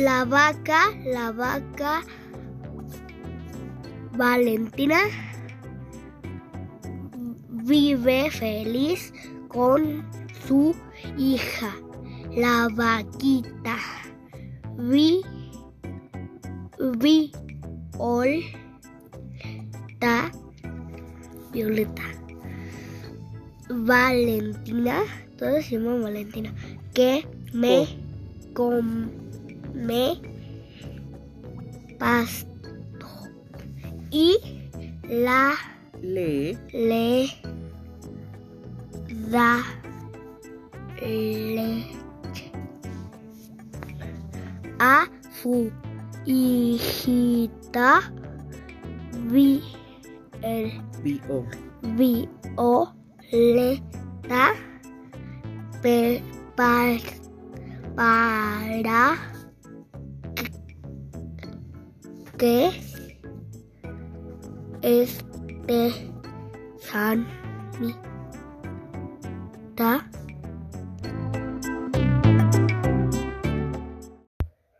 La vaca, la vaca Valentina vive feliz con su hija, la vaquita. Vi, vi, ol, ta, violeta. Valentina, todos se llaman Valentina, que me come pasto y la Le. le da leche a su hijita vi, el, Bio. Violeta pe- pa- para que este sanita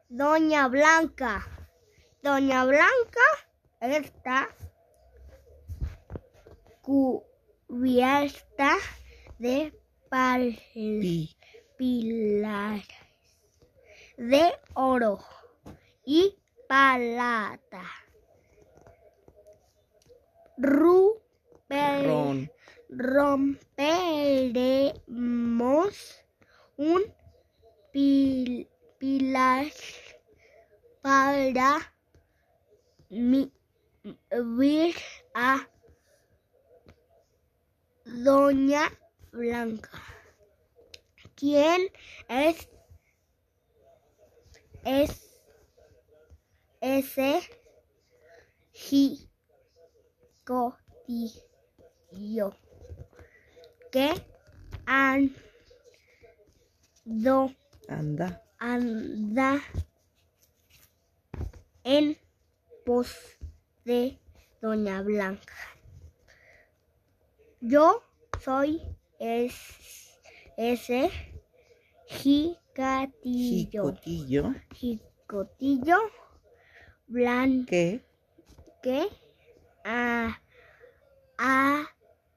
Doña Blanca. Doña Blanca está cubierta de Pi. pilares de oro y plata. Rupe- Ron. romperemos un pil- pilar para mi- ver a Doña Blanca. ¿Quién es? Es ese jicodillo que ando Anda. anda en pos de Doña Blanca. Yo soy es- ese jicatillo, Jicotillo. jicotillo blanco. Que. que a,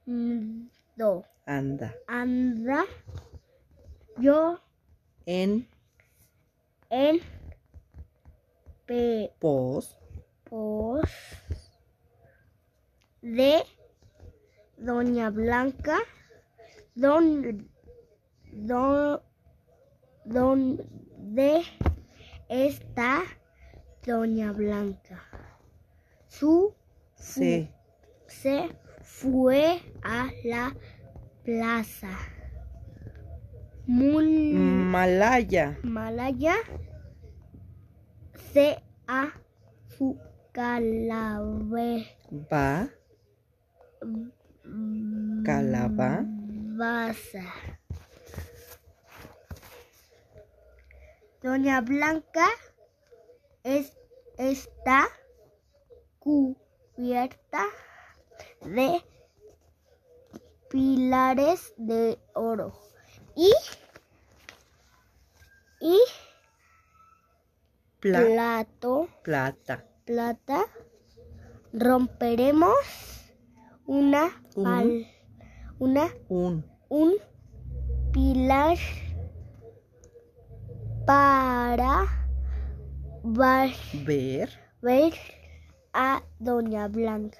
ando, Anda. anda. Yo. En. en. Pe- Pos. pos. De. Doña Blanca, don, don, donde está Doña Blanca. Su Se. se fue a la plaza. Malaya. Malaya se a su calavera. Va. Calaba. Baza. Doña Blanca es, está cubierta de pilares de oro y, y Pla. plato Plata. plata romperemos una Un. pal- una Un. un pilar para va- Ver. ver a Doña Blanca.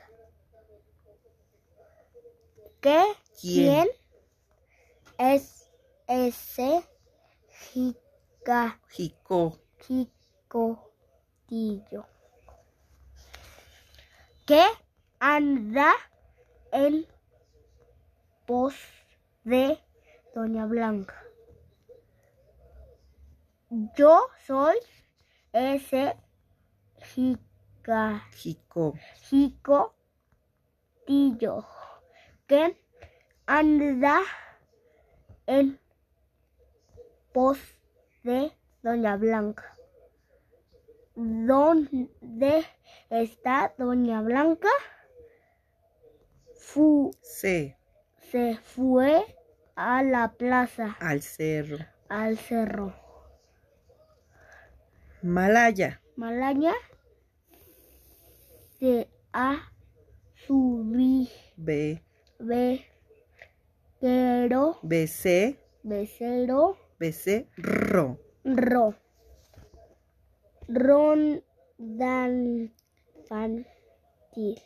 ¿Qué? ¿Quién? ¿Quién es ese jica, Jico. jicotillo? que anda en pos de Doña Blanca. Yo soy ese jica, Jico. jicotillo que anda en pos de Doña Blanca. ¿Dónde está Doña Blanca? Fu- Se. se fue a la plaza, Al cerro. al cerro. Malaya. Malaya. Se ha subido. B. Bequero. BC. Becero. BC. Ro. Ro. Rondan infantil.